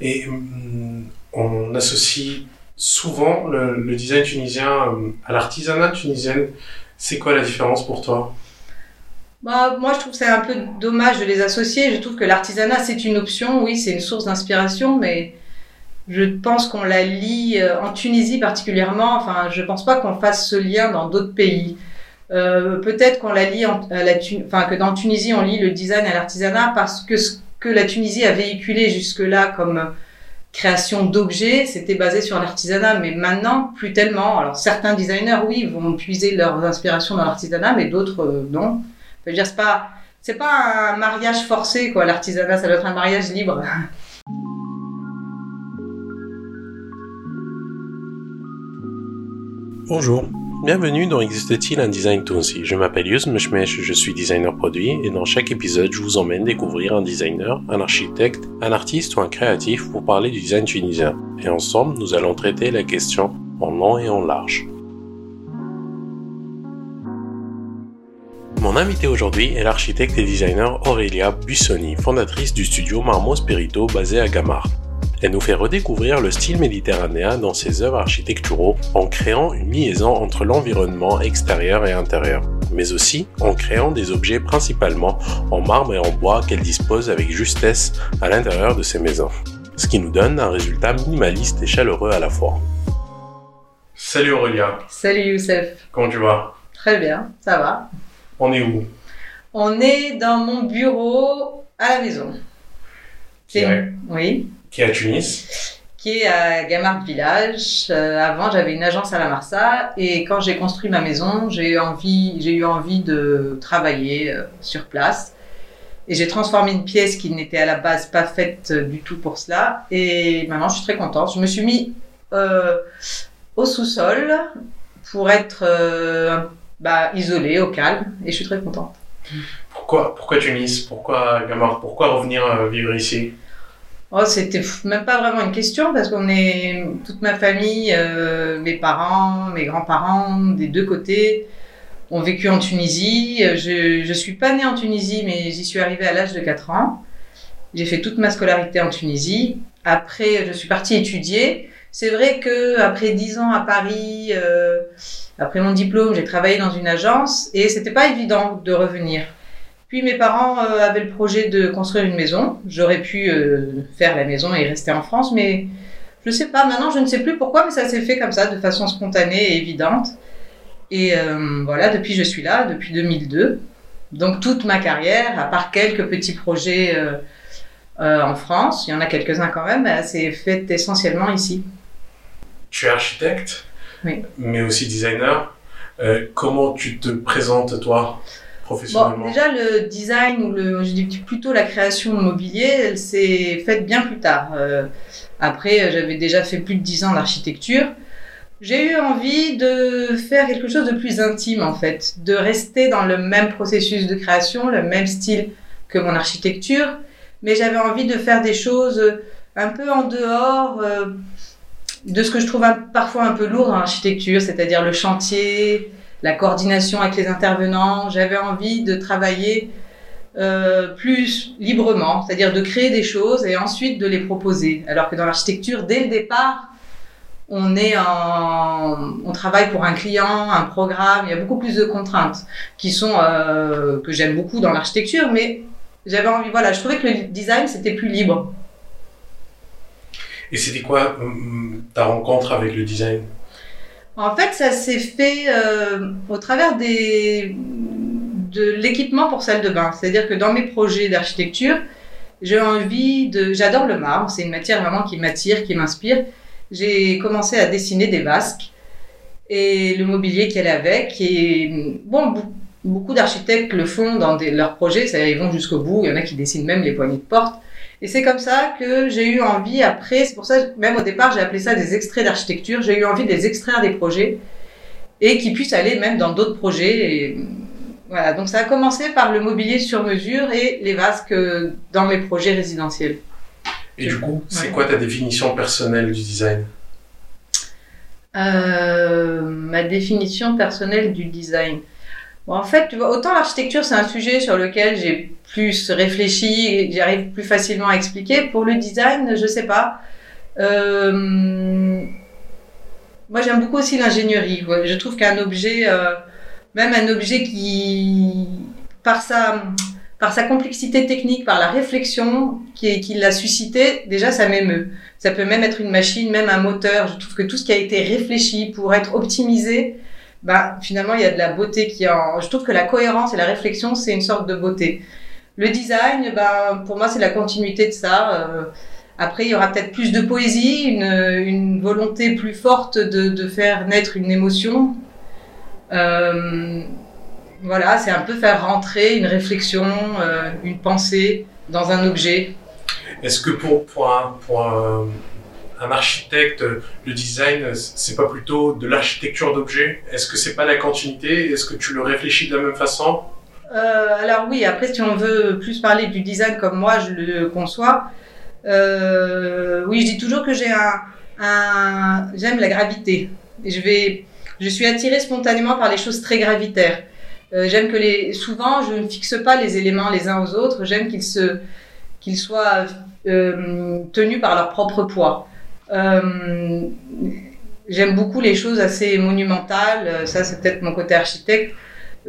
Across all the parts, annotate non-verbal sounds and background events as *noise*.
Et hum, on associe souvent le, design tunisien hum, à l'artisanat tunisien. C'est quoi la différence pour toi? Bah, moi, je trouve que c'est un peu dommage de les associer. Je trouve que l'artisanat, c'est une option, oui, c'est une source d'inspiration, mais je pense qu'on la lit euh, en Tunisie particulièrement. Enfin, je pense pas qu'on fasse ce lien dans d'autres pays. Euh, peut-être qu'on la lit, en, la, enfin que dans Tunisie on lit le design à l'artisanat parce que ce que la Tunisie a véhiculé jusque-là comme création d'objets, c'était basé sur l'artisanat, mais maintenant plus tellement. Alors certains designers, oui, vont puiser leurs inspirations dans l'artisanat, mais d'autres euh, non. Je veux dire, c'est pas c'est pas un mariage forcé quoi. L'artisanat, ça doit être un mariage libre. Bonjour, bienvenue dans Existe-t-il un design Tunsi Je m'appelle Yus Meshmesh, je suis designer produit et dans chaque épisode je vous emmène découvrir un designer, un architecte, un artiste ou un créatif pour parler du design tunisien. Et ensemble nous allons traiter la question en long et en large. Mon invité aujourd'hui est l'architecte et designer Aurélia Buissoni, fondatrice du studio Marmo Spirito basé à Gamar. Elle nous fait redécouvrir le style méditerranéen dans ses œuvres architecturaux en créant une liaison entre l'environnement extérieur et intérieur, mais aussi en créant des objets principalement en marbre et en bois qu'elle dispose avec justesse à l'intérieur de ses maisons, ce qui nous donne un résultat minimaliste et chaleureux à la fois. Salut Aurélia. Salut Youssef. Comment tu vas? Très bien, ça va. On est où? On est dans mon bureau à la maison. C'est Oui qui est à Tunis Qui est à Gamard Village. Euh, avant, j'avais une agence à la Marsa et quand j'ai construit ma maison, j'ai eu envie, j'ai eu envie de travailler euh, sur place. Et j'ai transformé une pièce qui n'était à la base pas faite euh, du tout pour cela. Et maintenant, je suis très contente. Je me suis mis au sous-sol pour être bah, isolée, au calme. Et je suis très contente. Pourquoi, pourquoi Tunis? Pourquoi Gamard Pourquoi revenir vivre ici? Oh, c'était même pas vraiment une question parce qu'on est toute ma famille, euh, mes parents, mes grands-parents, des deux côtés, ont vécu en Tunisie. Je, je suis pas née en Tunisie, mais j'y suis arrivée à l'âge de 4 ans. J'ai fait toute ma scolarité en Tunisie. Après, je suis partie étudier. C'est vrai que après 10 ans à Paris, euh, après mon diplôme, j'ai travaillé dans une agence et c'était pas évident de revenir. Puis mes parents euh, avaient le projet de construire une maison. J'aurais pu euh, faire la maison et rester en France, mais je sais pas. Maintenant, je ne sais plus pourquoi, mais ça s'est fait comme ça, de façon spontanée et évidente. Et euh, voilà, depuis je suis là, depuis 2002. Donc toute ma carrière, à part quelques petits projets en France, il y en a quelques-uns quand même, c'est fait essentiellement ici. Tu es architecte, oui. mais aussi designer. comment tu te présentes toi? Déjà, le design, ou le, je dis plutôt la création de mobilier, elle s'est faite bien plus tard. Euh, après, j'avais déjà fait plus de 10 ans d'architecture. J'ai eu envie de faire quelque chose de plus intime, en fait, de rester dans le même processus de création, le même style que mon architecture, mais j'avais envie de faire des choses un peu en dehors euh, de ce que je trouve parfois un peu lourd dans l'architecture, c'est-à-dire le chantier, la coordination avec les intervenants. J'avais envie de travailler euh, plus librement, c'est-à-dire de créer des choses et ensuite de les proposer. Alors que dans l'architecture, dès le départ, on travaille pour un client, un programme. Il y a beaucoup plus de contraintes euh, que j'aime beaucoup dans l'architecture, mais j'avais envie. Voilà, je trouvais que le design c'était plus libre. Et c'était quoi hum, ta rencontre avec le design? En fait, ça s'est fait euh, au travers de l'équipement pour salle de bain. C'est-à-dire que dans mes projets d'architecture, j'ai envie de. J'adore le marbre, c'est une matière vraiment qui m'attire, qui m'inspire. J'ai commencé à dessiner des vasques et le mobilier qu'elle avec. Et bon, beaucoup d'architectes le font dans leurs projets, ils vont jusqu'au bout. Il y en a qui dessinent même les poignées de porte. Et c'est comme ça que j'ai eu envie, après, c'est pour ça, même au départ, j'ai appelé ça des extraits d'architecture, j'ai eu envie de les extraire des projets et qui puissent aller même dans d'autres projets. Et, voilà, donc ça a commencé par le mobilier sur mesure et les vasques dans mes projets résidentiels. Et du coup, c'est quoi ta définition personnelle du design? Euh, Ma définition personnelle du design. En fait, autant l'architecture, c'est un sujet sur lequel j'ai plus réfléchi, j'arrive plus facilement à expliquer. Pour le design, je sais pas. Euh, moi, j'aime beaucoup aussi l'ingénierie. Je trouve qu'un objet, euh, même un objet qui, par sa, par sa complexité technique, par la réflexion qui, qui l'a suscité, déjà, ça m'émeut. Ça peut même être une machine, même un moteur. Je trouve que tout ce qui a été réfléchi pour être optimisé, bah, finalement, il y a de la beauté qui en. Je trouve que la cohérence et la réflexion, c'est une sorte de beauté. Le design, bah, pour moi, c'est la continuité de ça. Euh, après, il y aura peut-être plus de poésie, une, une volonté plus forte de, de, faire naître une émotion. Euh, voilà, c'est un peu faire rentrer une réflexion, euh, une pensée dans un objet. Est-ce que pour, pour, pour un, un, architecte, le design, c'est pas plutôt de l'architecture d'objets Est-ce que c'est pas la continuité? Est-ce que tu le réfléchis de la même façon? Euh, Alors oui, après si on veut plus parler du design comme moi je le conçois, euh, oui, je dis toujours que j'ai un, j'aime la gravité. Je vais, je suis attirée spontanément par les choses très gravitaires. Euh, j'aime que les, souvent, je ne fixe pas les éléments les uns aux autres. J'aime qu'ils se, qu'ils soient euh, tenus par leur propre poids. Euh, j'aime beaucoup les choses assez monumentales. Ça, c'est peut-être mon côté architecte,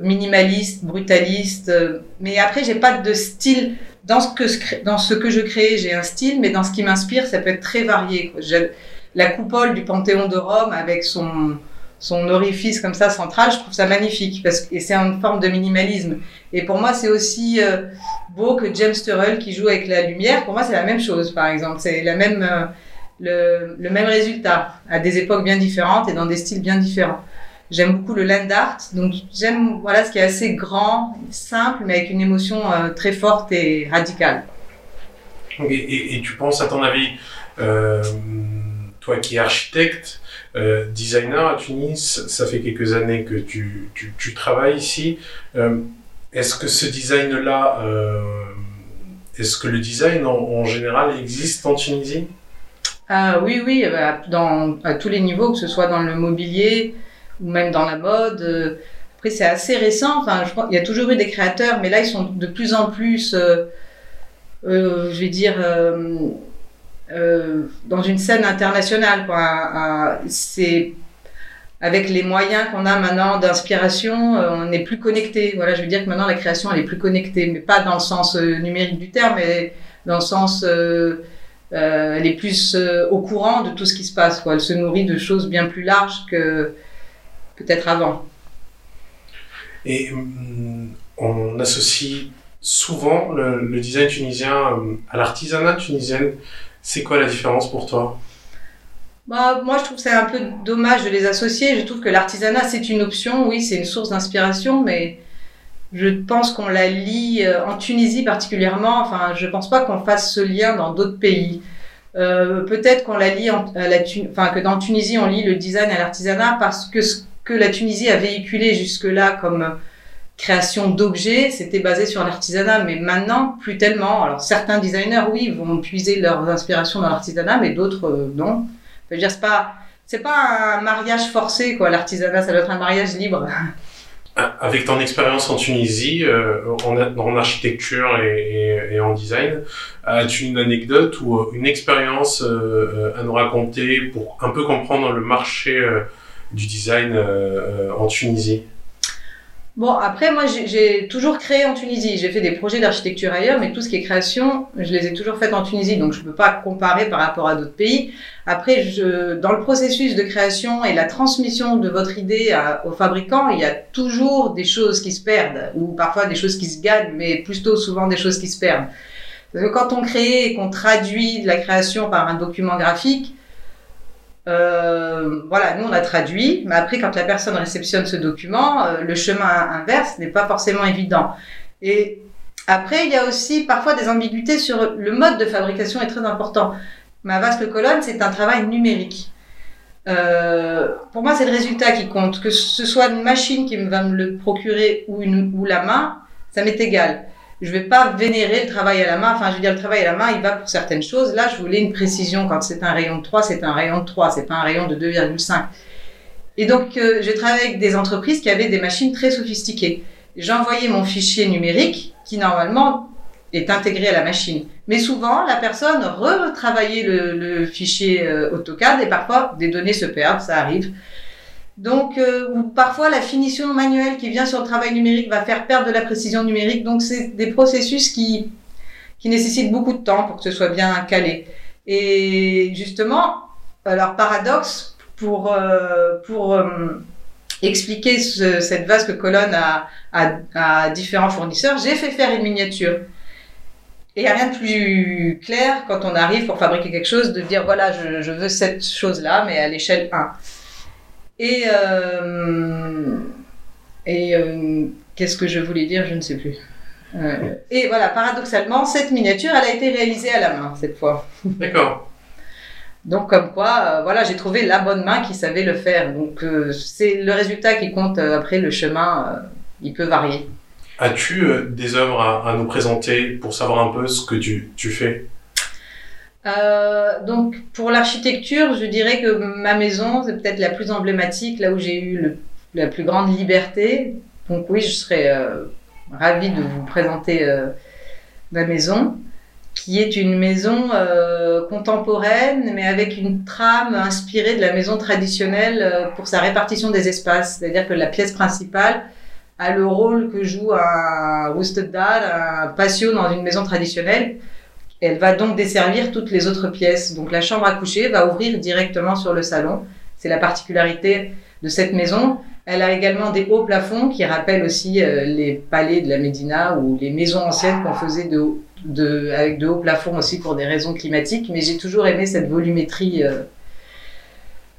minimaliste, brutaliste. Mais après, j'ai pas de style dans ce que je crée. J'ai un style, mais dans ce qui m'inspire, ça peut être très varié. La coupole du Panthéon de Rome avec son orifice comme ça central, je trouve ça magnifique parce que c'est une forme de minimalisme. Et pour moi, c'est aussi euh, beau que James Turrell qui joue avec la lumière. Pour moi, c'est la même chose, par exemple. C'est la même euh, le, même résultat à des époques bien différentes et dans des styles bien différents. J'aime beaucoup le land art, donc j'aime voilà ce qui est assez grand, simple, mais avec une émotion euh, très forte et radicale. Et, tu penses, à ton avis, toi qui es architecte, euh, designer à Tunis, ça fait quelques années que tu, tu, travailles ici. Euh, est-ce que ce design-là, euh, est-ce que le design en, général existe en Tunisie? Ah, Oui, oui, bah, dans, à tous les niveaux, que ce soit dans le mobilier ou même dans la mode. Euh, après, c'est assez récent. Il y a toujours eu des créateurs, mais là, ils sont de plus en plus, euh, je vais dire euh, dans une scène internationale. C'est avec les moyens qu'on a maintenant d'inspiration, euh, on est plus connecté. Voilà, je veux dire que maintenant la création elle est plus connectée, mais pas dans le sens euh, numérique du terme, mais dans le sens euh, euh elle est plus au courant de tout ce qui se passe. Quoi. Elle se nourrit de choses bien plus larges que peut-être avant. Et hum, on associe souvent le, le design tunisien à l'artisanat tunisien. C'est quoi la différence pour toi? Bah, moi, je trouve que c'est un peu dommage de les associer. Je trouve que l'artisanat, c'est une option, oui, c'est une source d'inspiration, mais je pense qu'on la lit euh, en Tunisie particulièrement. Enfin, je pense pas qu'on fasse ce lien dans d'autres pays. Euh, Peut-être qu'on la lit, en, la, enfin, que dans Tunisie, on lit le design à l'artisanat parce que ce que la Tunisie a véhiculé jusque-là comme création d'objets, c'était basé sur l'artisanat, mais maintenant, plus tellement. Alors, certains designers, oui, vont puiser leurs inspirations dans l'artisanat, mais d'autres, euh, non. Je veux dire, c'est pas, c'est pas un mariage forcé, quoi, l'artisanat, ça doit être un mariage libre. *laughs* Ah, avec ton expérience en Tunisie, euh, en, en, architecture et, et, et, en design, as-tu une anecdote ou euh, une expérience euh, à nous raconter pour un peu comprendre le marché euh, du design euh, en Tunisie? Bon, après, moi, j'ai toujours créé en Tunisie. J'ai fait des projets d'architecture ailleurs, mais tout ce qui est création, je les ai toujours faites en Tunisie, donc je ne peux pas comparer par rapport à d'autres pays. Après, je, dans le processus de création et la transmission de votre idée à, aux fabricants, il y a toujours des choses qui se perdent, ou parfois des choses qui se gagnent, mais plutôt souvent des choses qui se perdent. Parce que quand on crée et qu'on traduit la création par un document graphique, euh, voilà, nous on a traduit, mais après quand la personne réceptionne ce document, euh, le chemin inverse n'est pas forcément évident. Et après, il y a aussi parfois des ambiguïtés sur le mode de fabrication est très important. Ma vaste colonne, c'est un travail numérique. Euh, pour moi, c'est le résultat qui compte. Que ce soit une machine qui va me le procurer ou, ou la main, ça m'est égal je vais pas vénérer le travail à la main. Enfin, je veux dire, le travail à la main, il va pour certaines choses. Là, je voulais une précision. Quand c'est un rayon de 3, c'est un rayon de 3. C'est pas un rayon de 2,5. Et donc, euh, j'ai travaillé avec des entreprises qui avaient des machines très sophistiquées. J'envoyais mon fichier numérique qui, normalement, est intégré à la machine. Mais souvent, la personne retravaillait le, fichier euh, AutoCAD et parfois des données se perdent, ça arrive. Donc, euh, parfois la finition manuelle qui vient sur le travail numérique va faire perdre de la précision numérique. Donc, c'est des processus qui, qui nécessitent beaucoup de temps pour que ce soit bien calé. Et justement, alors paradoxe, pour, euh, pour euh, expliquer ce, cette vasque colonne à, à, différents fournisseurs, j'ai fait faire une miniature. Et il n'y a rien de plus clair quand on arrive pour fabriquer quelque chose de dire voilà, je veux cette chose-là, mais à l'échelle 1. Et, euh, et euh, qu'est-ce que je voulais dire Je ne sais plus. Euh, et voilà, paradoxalement, cette miniature, elle a été réalisée à la main cette fois. D'accord. Donc comme quoi, voilà, j'ai trouvé la bonne main qui savait le faire. Donc c'est le résultat qui compte. après, le chemin, il peut varier. As-tu des œuvres à, à nous présenter pour savoir un peu ce que tu, tu fais? Euh, donc pour l'architecture, je dirais que ma maison, c'est peut-être la plus emblématique, là où j'ai eu la plus grande liberté. Donc oui, je serais euh, ravie de vous présenter euh, ma maison, qui est une maison contemporaine, mais avec une trame inspirée de la maison traditionnelle pour sa répartition des espaces. C'est-à-dire que la pièce principale a le rôle que joue un Rustedal, un patio dans une maison traditionnelle. Elle va donc desservir toutes les autres pièces. Donc la chambre à coucher va ouvrir directement sur le salon. C'est la particularité de cette maison. Elle a également des hauts plafonds qui rappellent aussi euh, les palais de la Médina ou les maisons anciennes qu'on faisait de, avec de hauts plafonds aussi pour des raisons climatiques. Mais j'ai toujours aimé cette volumétrie euh,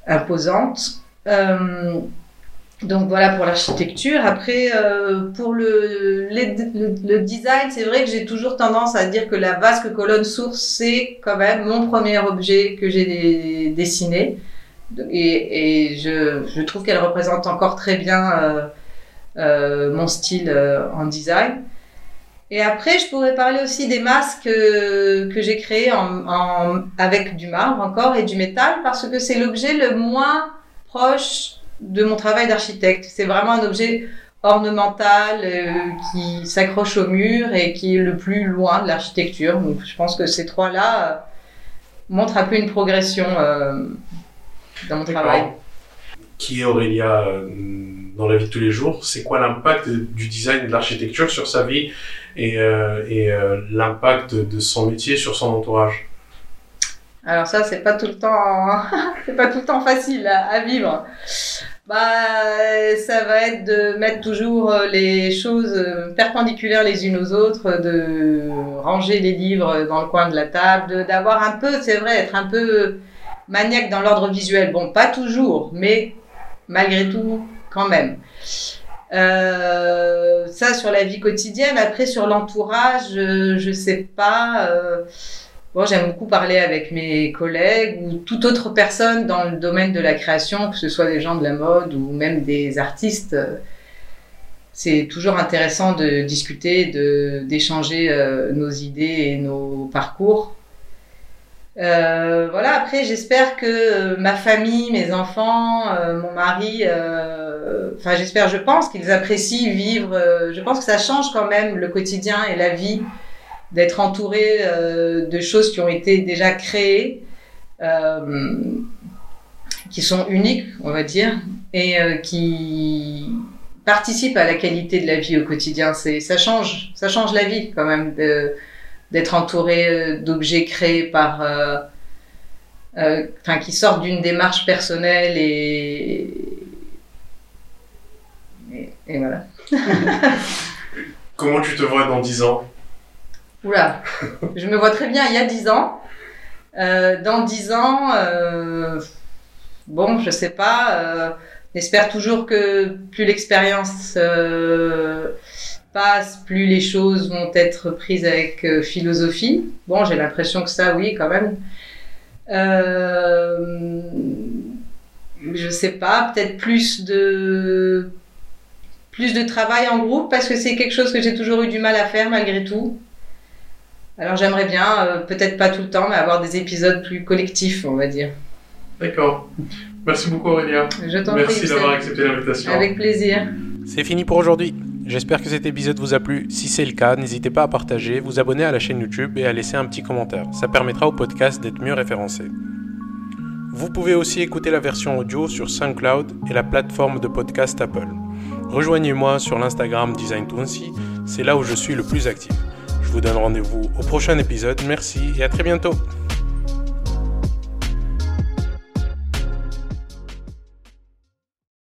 imposante. Euh, donc voilà pour l'architecture. Après, euh, pour le, le, le design, c'est vrai que j'ai toujours tendance à dire que la vasque colonne source, c'est quand même mon premier objet que j'ai dessiné. Et, et je, je trouve qu'elle représente encore très bien euh, euh, mon style euh, en design. Et après, je pourrais parler aussi des masques euh, que j'ai créés en, en, avec du marbre encore et du métal parce que c'est l'objet le moins proche de mon travail d'architecte. C'est vraiment un objet ornemental euh, qui s'accroche au mur et qui est le plus loin de l'architecture. Donc je pense que ces trois-là euh, montrent un peu une progression euh, dans mon travail. Qui est Aurélia dans la vie de tous les jours? C'est quoi l'impact du design et de l'architecture sur sa vie et, et l'impact de son métier sur son entourage? Alors ça, c'est pas tout le temps, *laughs* c'est pas tout le temps facile à, à vivre. Bah, ça va être de mettre toujours euh, les choses euh, perpendiculaires les unes aux autres, de ranger les livres dans le coin de la table, d'avoir un peu, c'est vrai, être un peu maniaque dans l'ordre visuel. Bon, pas toujours, mais malgré tout, quand même. Euh, ça sur la vie quotidienne. Après, sur l'entourage, je, je sais pas. euh, Bon, j'aime beaucoup parler avec mes collègues ou toute autre personne dans le domaine de la création, que ce soit des gens de la mode ou même des artistes. C'est toujours intéressant de discuter, de d'échanger euh, nos idées et nos parcours. Euh, voilà. Après, j'espère que ma famille, mes enfants, euh, mon mari, euh, enfin, j'espère, je pense qu'ils apprécient vivre. je pense que ça change quand même le quotidien et la vie d'être entouré euh, de choses qui ont été déjà créées, euh, qui sont uniques, on va dire, et euh, qui participent à la qualité de la vie au quotidien. C'est, ça change, ça change la vie quand même d'être entouré d'objets créés par, enfin, qui sortent d'une démarche personnelle et, et, et voilà. *laughs* Comment tu te vois dans 10 ans? Oula, je me vois très bien il y a 10 ans. Euh, dans 10 ans, euh, bon, je sais pas. Euh, J'espère toujours que plus l'expérience passe, plus les choses vont être prises avec philosophie. Bon, j'ai l'impression que ça, oui, quand même. Je sais pas, peut-être plus de plus de travail en groupe parce que c'est quelque chose que j'ai toujours eu du mal à faire malgré tout. Alors j'aimerais bien, euh, peut-être pas tout le temps, mais avoir des épisodes plus collectifs, on va dire. D'accord. Merci beaucoup Aurélia. Je t'en Merci d'avoir accepté l'invitation. Avec plaisir. C'est fini pour aujourd'hui. J'espère que cet épisode vous a plu. Si c'est le cas, n'hésitez pas à partager, vous abonner à la chaîne YouTube et à laisser un petit commentaire. Ça permettra au podcast d'être mieux référencé. Vous pouvez aussi écouter la version audio sur SoundCloud et la plateforme de podcast Apple. Rejoignez-moi sur l'Instagram Design c'est là où je suis le plus actif. Vous donne rendez-vous au prochain épisode, merci et à très bientôt